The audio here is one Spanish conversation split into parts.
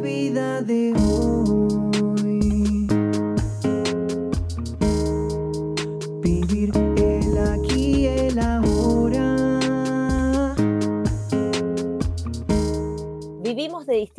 vida de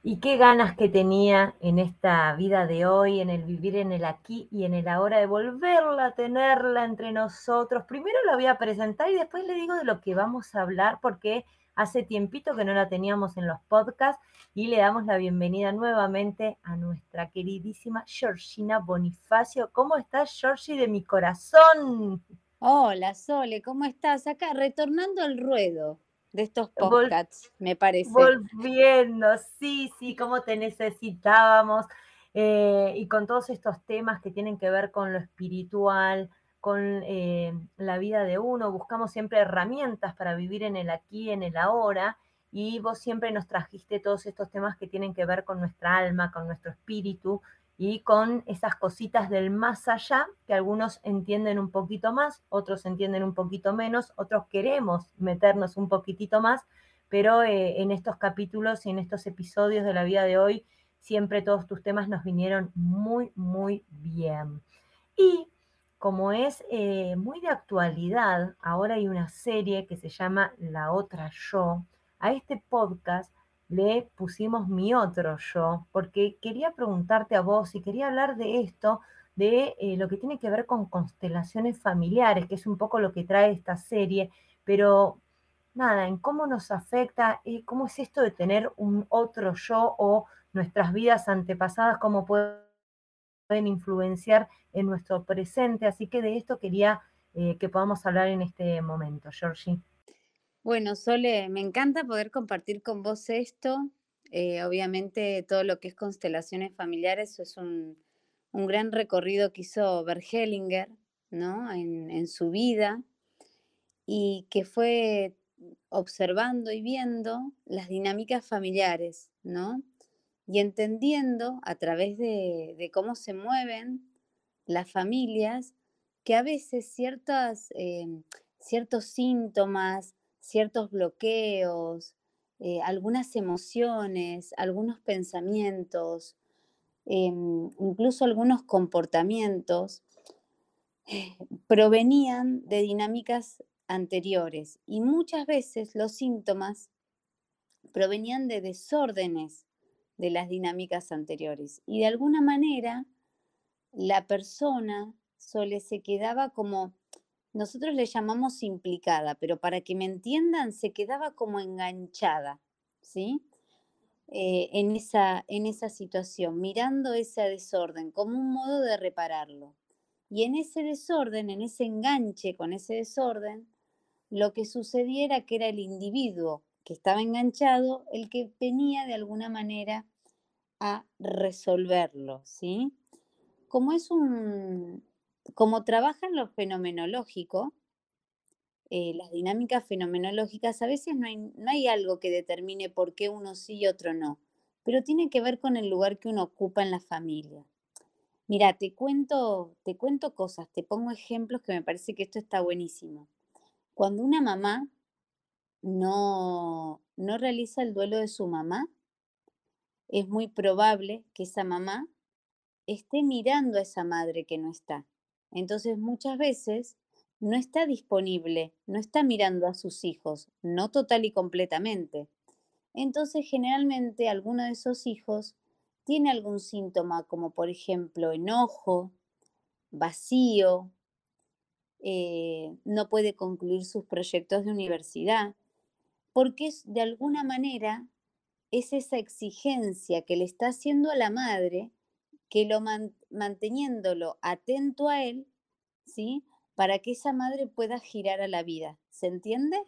Y qué ganas que tenía en esta vida de hoy, en el vivir en el aquí y en el ahora, de volverla a tenerla entre nosotros. Primero la voy a presentar y después le digo de lo que vamos a hablar, porque hace tiempito que no la teníamos en los podcasts y le damos la bienvenida nuevamente a nuestra queridísima Georgina Bonifacio. ¿Cómo estás, Georgie, de mi corazón? Hola, Sole, ¿cómo estás? Acá retornando al ruedo de estos Vol- podcasts, me parece. Volviendo, sí, sí, cómo te necesitábamos. eh, y con todos estos temas que tienen que ver con lo espiritual, con eh, la vida de uno, buscamos siempre herramientas para vivir en el aquí, en el ahora. Y vos siempre nos trajiste todos estos temas que tienen que ver con nuestra alma, con nuestro espíritu y con esas cositas del más allá que algunos entienden un poquito más, otros entienden un poquito menos, otros queremos meternos un poquitito más, pero eh, en estos capítulos y en estos episodios de la vida de hoy, siempre todos tus temas nos vinieron muy, muy bien. Y como es eh, muy de actualidad, ahora hay una serie que se llama La Otra Yo. A este podcast le pusimos mi otro yo, porque quería preguntarte a vos y quería hablar de esto, de eh, lo que tiene que ver con constelaciones familiares, que es un poco lo que trae esta serie, pero nada, en cómo nos afecta, eh, cómo es esto de tener un otro yo o nuestras vidas antepasadas, cómo pueden influenciar en nuestro presente. Así que de esto quería eh, que podamos hablar en este momento, Georgie. Bueno, Sole, me encanta poder compartir con vos esto. Eh, obviamente todo lo que es constelaciones familiares es un, un gran recorrido que hizo Bert Hellinger, ¿no? En, su vida y que fue observando y viendo las dinámicas familiares, ¿no? Y entendiendo a través de, cómo se mueven las familias que a veces ciertas, eh, ciertos síntomas, ciertos bloqueos, eh, algunas emociones, algunos pensamientos, em, incluso algunos comportamientos, provenían de dinámicas anteriores. Y muchas veces los síntomas provenían de desórdenes de las dinámicas anteriores. Y de alguna manera la persona sole se quedaba como nosotros le llamamos implicada, pero para que me entiendan, se quedaba como enganchada, ¿sí? Eh, en, esa, en esa situación, mirando ese desorden como un modo de repararlo. Y en ese desorden, en ese enganche con ese desorden, lo que sucediera que era el individuo que estaba enganchado el que venía de alguna manera a resolverlo, ¿sí? Como es un, como trabaja en lo fenomenológico, eh, las dinámicas fenomenológicas, a veces no hay, no hay algo que determine por qué uno sí y otro no, pero tiene que ver con el lugar que uno ocupa en la familia. Mira, te cuento, te cuento cosas, te pongo ejemplos que me parece que esto está buenísimo. Cuando una mamá no, no realiza el duelo de su mamá, es muy probable que esa mamá esté mirando a esa madre que no está. Entonces muchas veces no está disponible, no está mirando a sus hijos, no total y completamente. Entonces generalmente alguno de esos hijos tiene algún síntoma como por ejemplo enojo, vacío, eh, no puede concluir sus proyectos de universidad, porque es de alguna manera es esa exigencia que le está haciendo a la madre, que lo manteniéndolo atento a él, ¿sí? Para que esa madre pueda girar a la vida. ¿Se entiende?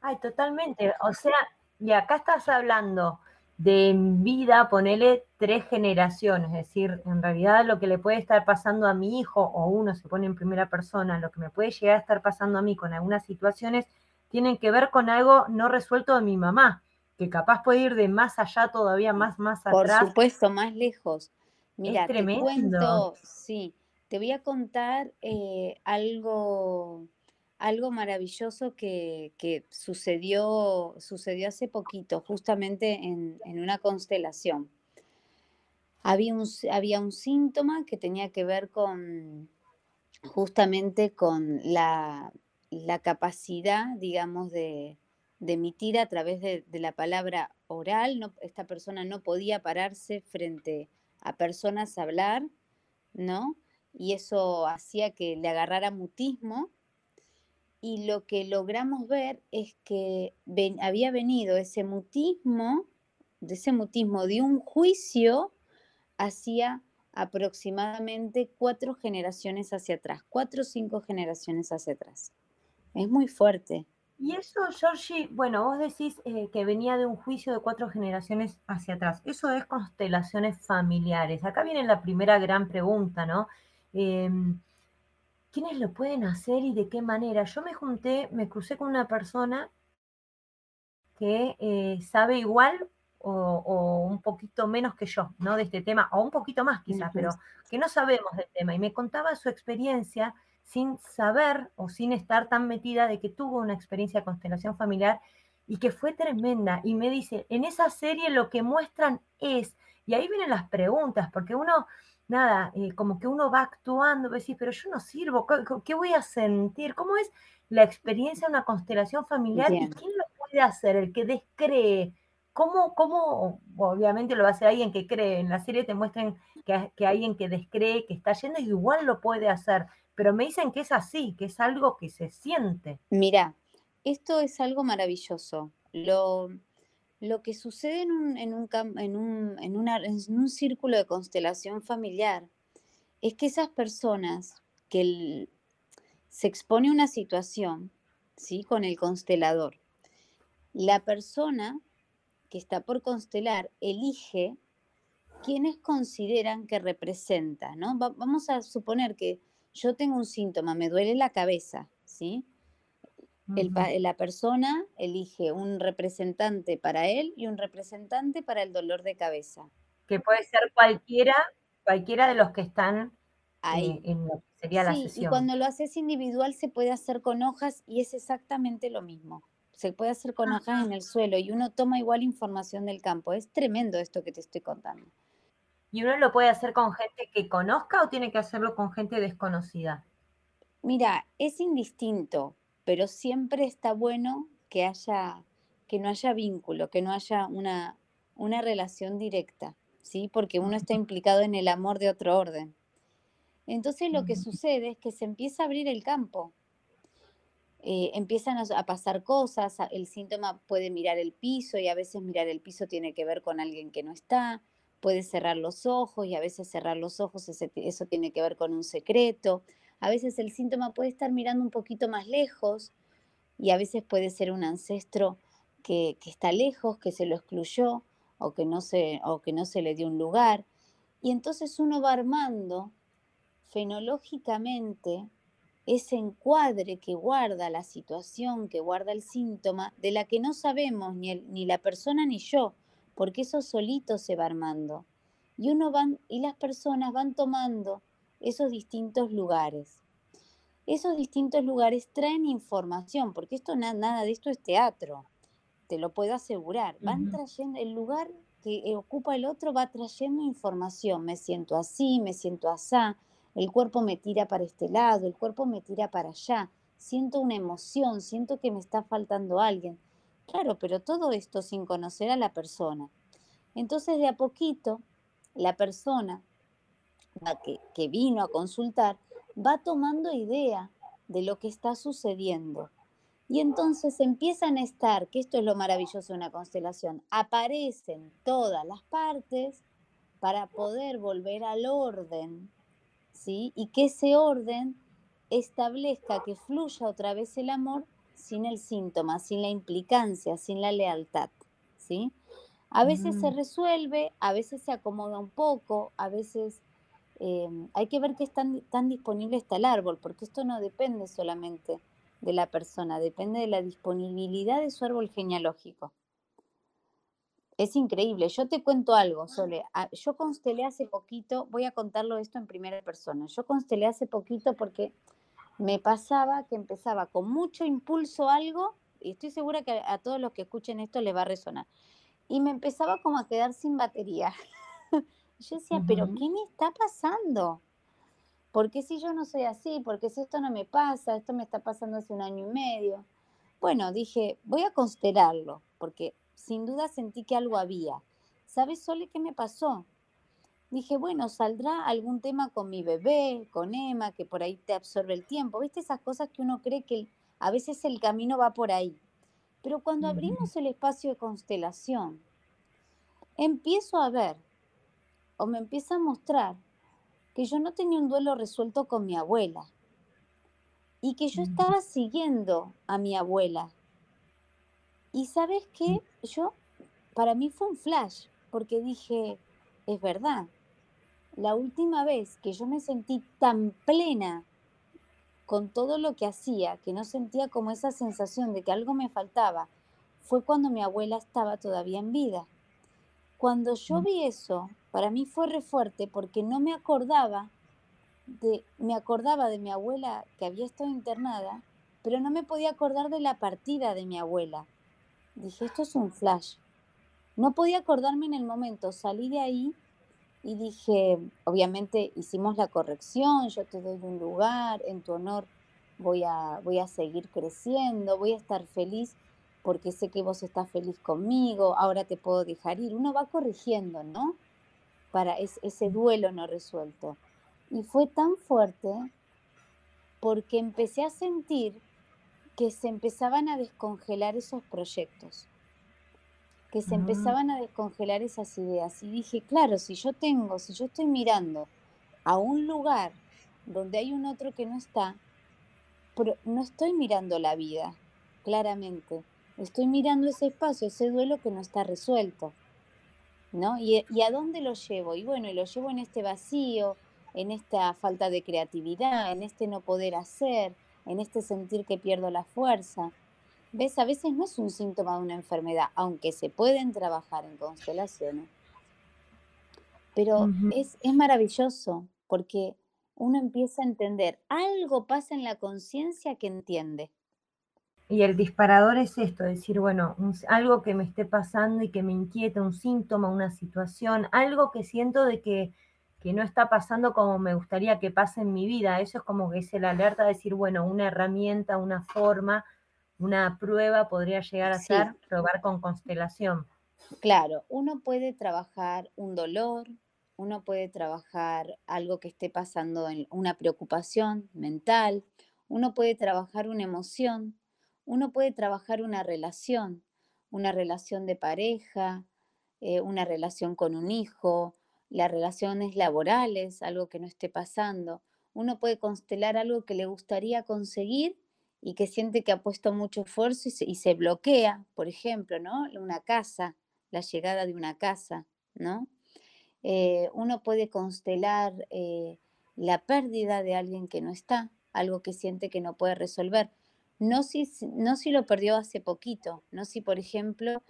Ay, totalmente. O sea, y acá estás hablando de vida, ponele tres generaciones, es decir, en realidad lo que le puede estar pasando a mi hijo, o uno se pone en primera persona, lo que me puede llegar a estar pasando a mí con algunas situaciones, tienen que ver con algo no resuelto de mi mamá, que capaz puede ir de más allá todavía, más, más atrás. Por supuesto, más lejos. Mira, te cuento, sí, te voy a contar eh, algo algo maravilloso que, sucedió, sucedió hace poquito, justamente en, una constelación. Había un, había un, síntoma que tenía que ver con justamente con la, capacidad, digamos, de, emitir a través de, la palabra oral. No, esta persona no podía pararse frente a personas a hablar, ¿no? Y eso hacía que le agarrara mutismo y lo que logramos ver es que había venido ese mutismo, de ese mutismo de un juicio hacia aproximadamente cuatro generaciones hacia atrás, cuatro o cinco generaciones hacia atrás. Es muy fuerte. Y eso, Georgie, bueno, vos decís eh, que venía de un juicio de cuatro generaciones hacia atrás. Eso es constelaciones familiares. Acá viene la primera gran pregunta, ¿no? Em, quiénes lo pueden hacer y de qué manera. Yo me junté, me crucé con una persona que eh, sabe igual o, un poquito menos que yo, ¿no? De este tema, o un poquito más quizás, pero que no sabemos del tema. Y me contaba su experiencia sin saber o sin estar tan metida de que tuvo una experiencia de constelación familiar y que fue tremenda. Y me dice, en esa serie lo que muestran es, y ahí vienen las preguntas, porque uno nada, eh, como que uno va actuando, decir, pero yo no sirvo, ¿qué, voy a sentir? ¿Cómo es la experiencia de una constelación familiar y quién lo puede hacer? El que descree. ¿Cómo, cómo, obviamente lo va a hacer alguien que cree? En la serie te muestran que, que alguien que descree, que está yendo, y igual lo puede hacer. Pero me dicen que es así, que es algo que se siente. Mira, esto es algo maravilloso. Lo, lo que sucede en un, en un, en un, círculo de constelación familiar es que esas personas que se expone una situación ¿sí? con el constelador, la persona que está por constelar elige quienes consideran que representa, ¿no? vamos a suponer que yo tengo un síntoma, me duele la cabeza, ¿sí? la persona elige un representante para él y un representante para el dolor de cabeza. Que puede ser cualquiera, cualquiera de los que están ahí en lo que sería la sesión. Y cuando lo haces individual se puede hacer con hojas y es exactamente lo mismo. Se puede hacer con hojas en el suelo y uno toma igual información del campo. Es tremendo esto que te estoy contando. ¿Y uno lo puede hacer con gente que conozca o tiene que hacerlo con gente desconocida? Mira, es indistinto pero siempre está bueno que haya que no haya vínculo, que no haya una, una relación directa, ¿sí? Porque uno está implicado en el amor de otro orden. Entonces lo que sucede es que se empieza a abrir el campo. Eh, empiezan a, pasar cosas, el síntoma puede mirar el piso y a veces mirar el piso tiene que ver con alguien que no está, puede cerrar los ojos y a veces cerrar los ojos eso tiene que ver con un secreto. A veces el síntoma puede estar mirando un poquito más lejos y a veces puede ser un ancestro que, está lejos, que se lo excluyó o que, no se, o que no se le dio un lugar. Y entonces uno va armando fenológicamente ese encuadre que guarda la situación, que guarda el síntoma, de la que no sabemos ni, ni la persona ni yo, porque eso solito se va armando. Y uno van, y las personas van tomando esos distintos lugares. Esos distintos lugares traen información, porque esto nada de esto es teatro, te lo puedo asegurar. Van trayendo, el lugar que ocupa el otro va trayendo información. Me siento así, me siento así, el cuerpo me tira para este lado, el cuerpo me tira para allá. Siento una emoción, siento que me está faltando alguien. Claro, pero todo esto sin conocer a la persona. Entonces, de a poquito, la persona que, vino a consultar va tomando idea de lo que está sucediendo. Y entonces empiezan a estar, que esto es lo maravilloso de una constelación, aparecen todas las partes para poder volver al orden, ¿sí? Y que ese orden establezca que fluya otra vez el amor sin el síntoma, sin la implicancia, sin la lealtad, ¿sí? A veces se resuelve, a veces se acomoda un poco, a veces eh, hay que ver qué tan, tan disponible está el árbol, porque esto no depende solamente de la persona, depende de la disponibilidad de su árbol genealógico. Es increíble. Yo te cuento algo, Sole. Ah, Yo constelé hace poquito, voy a contarlo esto en primera persona. Yo constelé hace poquito porque me pasaba que empezaba con mucho impulso algo, y estoy segura que a, a todos los que escuchen esto les va a resonar, y me empezaba como a quedar sin batería. Yo decía, pero ¿qué me está pasando? ¿Por qué si yo no soy así? ¿Por qué si esto no me pasa? Esto me está pasando hace un año y medio. Bueno, dije, voy a constelarlo, porque sin duda sentí que algo había. ¿Sabes, Sole, qué me pasó? Dije, bueno, saldrá algún tema con mi bebé, con Emma, que por ahí te absorbe el tiempo. ¿Viste esas cosas que uno cree que a veces el camino va por ahí? Pero cuando abrimos el espacio de constelación, empiezo a ver o me empieza a mostrar que yo no tenía un duelo resuelto con mi abuela y que yo ujú, estaba siguiendo a mi abuela. Y sabes qué, yo, para mí fue un flash, porque dije, es verdad, la última vez que yo me sentí tan plena con todo lo que hacía, que no sentía como esa sensación de que algo me faltaba, fue cuando mi abuela estaba todavía en vida. Cuando yo ujú, vi eso, para mí fue re fuerte porque no me acordaba de, me acordaba de mi abuela que había estado internada, pero no me podía acordar de la partida de mi abuela. Dije, esto es un flash. No podía acordarme en el momento, salí de ahí y dije, obviamente hicimos la corrección, yo te doy un lugar, en tu honor voy a, voy a seguir creciendo, voy a estar feliz porque sé que vos estás feliz conmigo, ahora te puedo dejar ir. Uno va corrigiendo, ¿no? Para es- ese duelo no resuelto. Y fue tan fuerte porque empecé a sentir que se empezaban a descongelar esos proyectos, que se mm. empezaban a descongelar esas ideas. Y dije, claro, si yo tengo, si yo estoy mirando a un lugar donde hay un otro que no está, pero no estoy mirando la vida, claramente. Estoy mirando ese espacio, ese duelo que no está resuelto. ¿no? ¿Y, y a dónde lo llevo? Y bueno, y lo llevo en este vacío, en esta falta de creatividad, en este no poder hacer, en este sentir que pierdo la fuerza. ¿Ves? A veces no es un síntoma de una enfermedad, aunque se pueden trabajar en constelaciones, pero es, es maravilloso porque uno empieza a entender, algo pasa en la conciencia que entiende. Y el disparador es esto, decir, bueno, un algo que me esté pasando y que me inquieta, un síntoma, una situación, algo que siento de que, que no está pasando como me gustaría que pase en mi vida. Eso es como que es el alerta, decir, bueno, una herramienta, una forma, una prueba podría llegar a Sí, ser probar con constelación. Claro, uno puede trabajar un dolor, uno puede trabajar algo que esté pasando en una preocupación mental, uno puede trabajar una emoción, uno puede trabajar una relación, una relación de pareja, eh, una relación con un hijo, las relaciones laborales, algo que no esté pasando. Uno puede constelar algo que le gustaría conseguir y que siente que ha puesto mucho esfuerzo y se, y se bloquea, por ejemplo, ¿no? Una casa la llegada de una casa, ¿no? Eh, uno puede constelar eh, la pérdida de alguien que no está, algo que siente que no puede resolver. No si, no si lo perdió hace poquito, no si, por ejemplo,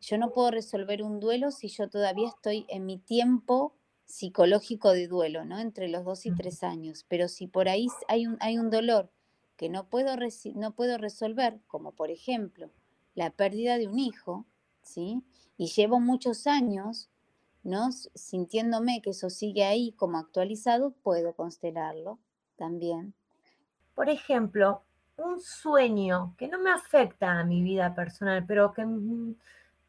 yo no puedo resolver un duelo si yo todavía estoy en mi tiempo psicológico de duelo, ¿no? Entre los dos y tres años. Pero si por ahí hay un, hay un dolor que no puedo, no puedo resolver, como por ejemplo la pérdida de un hijo, ¿sí? Y llevo muchos años, ¿no? Sintiéndome que eso sigue ahí como actualizado, puedo constelarlo también. Por ejemplo, un sueño que no me afecta a mi vida personal, pero que, mm,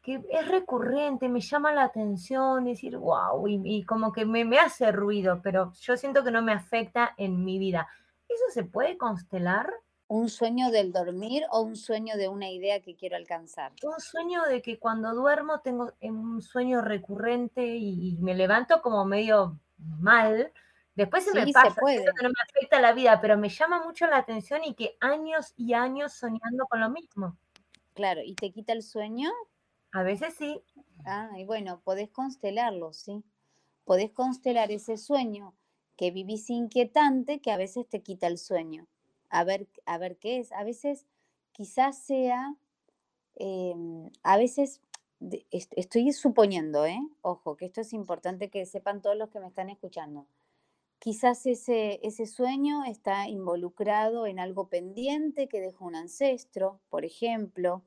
que es recurrente, me llama la atención, decir, wow, y, y como que me, me hace ruido, pero yo siento que no me afecta en mi vida. ¿Eso se puede constelar? ¿Un sueño del dormir o un sueño de una idea que quiero alcanzar? Un sueño de que cuando duermo tengo un sueño recurrente y, me levanto como medio mal. Después se me pasa, puede. no me afecta la vida, pero me llama mucho la atención y que años y años soñando con lo mismo. Claro, ¿y te quita el sueño? A veces sí. Ah, y bueno, podés constelarlo, ¿sí? Podés constelar ese sueño que vivís inquietante que a veces te quita el sueño a ver, a ver qué es. A veces quizás sea, em, a veces estoy suponiendo, ¿eh? ojo, que esto es importante que sepan todos los que me están escuchando. Quizás ese, ese sueño está involucrado en algo pendiente que dejó un ancestro, por ejemplo,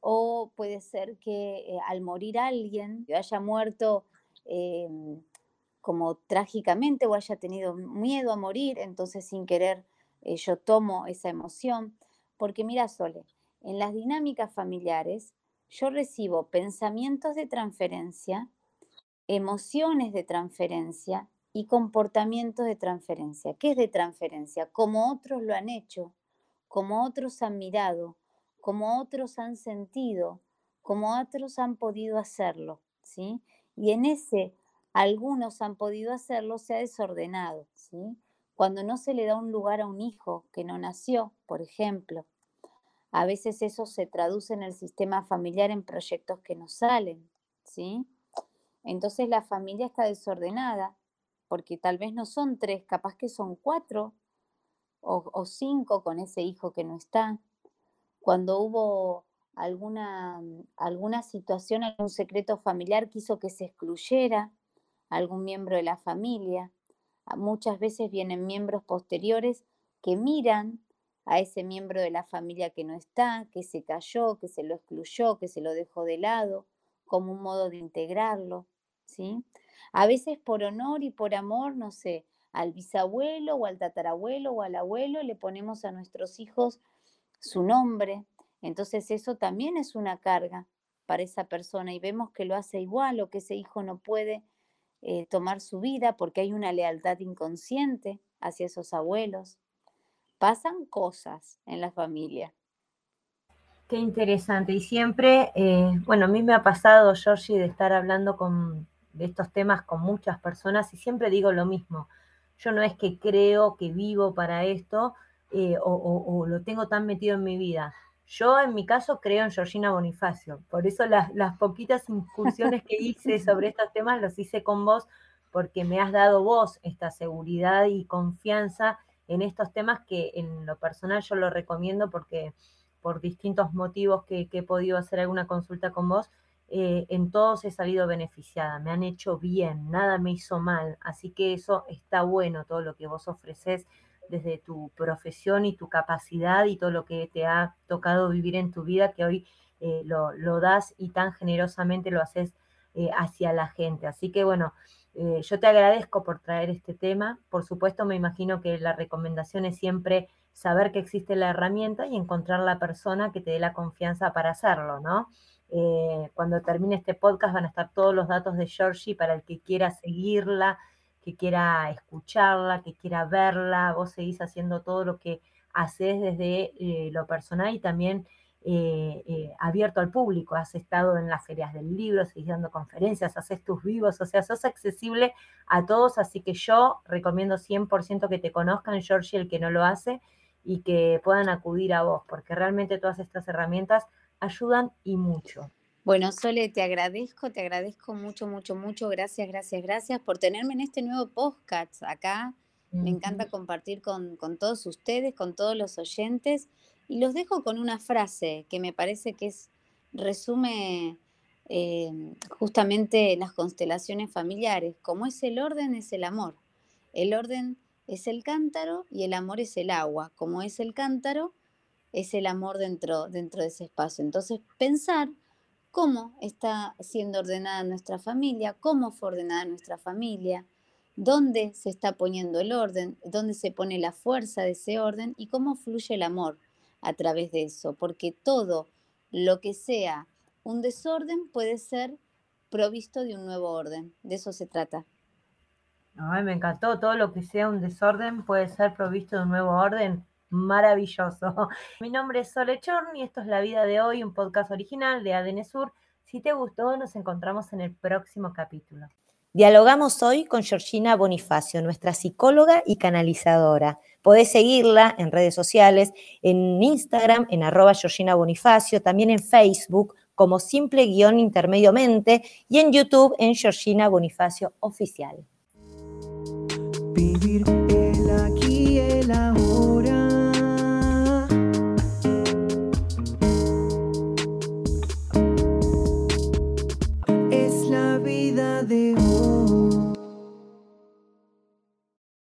o puede ser que eh, al morir alguien haya muerto em, como trágicamente o haya tenido miedo a morir, entonces sin querer eh, yo tomo esa emoción, porque mira, Sole, en las dinámicas familiares yo recibo pensamientos de transferencia, emociones de transferencia y comportamientos de transferencia. ¿Qué es de transferencia? Como otros lo han hecho, como otros han mirado, como otros han sentido, como otros han podido hacerlo, ¿sí? Y en ese algunos han podido hacerlo se ha desordenado, ¿sí? Cuando no se le da un lugar a un hijo que no nació, por ejemplo, a veces eso se traduce en el sistema familiar en proyectos que no salen, ¿sí? Entonces la familia está desordenada, porque tal vez no son tres, capaz que son cuatro o, cinco con ese hijo que no está. Cuando hubo alguna, alguna situación, algún secreto familiar que hizo que se excluyera algún miembro de la familia. Muchas veces vienen miembros posteriores que miran a ese miembro de la familia que no está, que se cayó, que se lo excluyó, que se lo dejó de lado, como un modo de integrarlo, ¿sí? A veces por honor y por amor, no sé, al bisabuelo o al tatarabuelo o al abuelo le ponemos a nuestros hijos su nombre, entonces eso también es una carga para esa persona y vemos que lo hace igual o que ese hijo no puede eh, tomar su vida porque hay una lealtad inconsciente hacia esos abuelos. Pasan cosas en la familia. Qué interesante. Y siempre, eh, bueno, a mí me ha pasado, Georgie, de estar hablando con, de estos temas con muchas personas y siempre digo lo mismo. Yo no es que creo que vivo para esto eh, o, lo tengo tan metido en mi vida. Yo en mi caso creo en Georgina Bonifacio, por eso las, poquitas incursiones que hice sobre estos temas los hice con vos, porque me has dado vos esta seguridad y confianza en estos temas que en lo personal yo lo recomiendo porque por distintos motivos que, he podido hacer alguna consulta con vos, eh, en todos he salido beneficiada, me han hecho bien, nada me hizo mal, así que eso está bueno, todo lo que vos ofreces desde tu profesión y tu capacidad y todo lo que te ha tocado vivir en tu vida, que hoy eh, lo, das y tan generosamente lo haces eh, hacia la gente. Así que bueno, eh, yo te agradezco por traer este tema. Por supuesto, me imagino que la recomendación es siempre saber que existe la herramienta y encontrar la persona que te dé la confianza para hacerlo, ¿no? cuando termine este podcast van a estar todos los datos de Georgie para el que quiera seguirla, que quiera escucharla, que quiera verla, vos seguís haciendo todo lo que haces desde eh, lo personal y también eh, eh, abierto al público. Has estado en las ferias del libro, seguís dando conferencias, haces tus vivos, o sea, sos accesible a todos, así que yo recomiendo 100% que te conozcan, Georgie, el que no lo hace, y que puedan acudir a vos, porque realmente todas estas herramientas ayudan y mucho. Bueno, Sole, te agradezco, te agradezco mucho, mucho, mucho. Gracias, gracias, gracias por tenerme en este nuevo podcast acá. Me encanta compartir con, todos ustedes, con todos los oyentes. Y los dejo con una frase que me parece que es, resume eh, justamente las constelaciones familiares. Como es el orden, es el amor. El orden es el cántaro y el amor es el agua. Como es el cántaro, es el amor dentro, dentro de ese espacio. Entonces, pensar cómo está siendo ordenada nuestra familia, cómo fue ordenada nuestra familia, dónde se está poniendo el orden, dónde se pone la fuerza de ese orden y cómo fluye el amor a través de eso, porque todo lo que sea un desorden puede ser provisto de un nuevo orden, de eso se trata. Ay, me encantó, todo lo que sea un desorden puede ser provisto de un nuevo orden, maravilloso. Mi nombre es Sole Chorni, esto es La Vida de Hoy, un podcast original de ADN Sur. Si te gustó, nos encontramos en el próximo capítulo. Dialogamos hoy con Georgina Bonifacio, nuestra psicóloga y canalizadora. Podés seguirla en redes sociales, en Instagram, en arroba Georgina Bonifacio, también en Facebook como simple guion intermediomente y en YouTube en Georgina Bonifacio Oficial. Vivir el aquí y el ahora.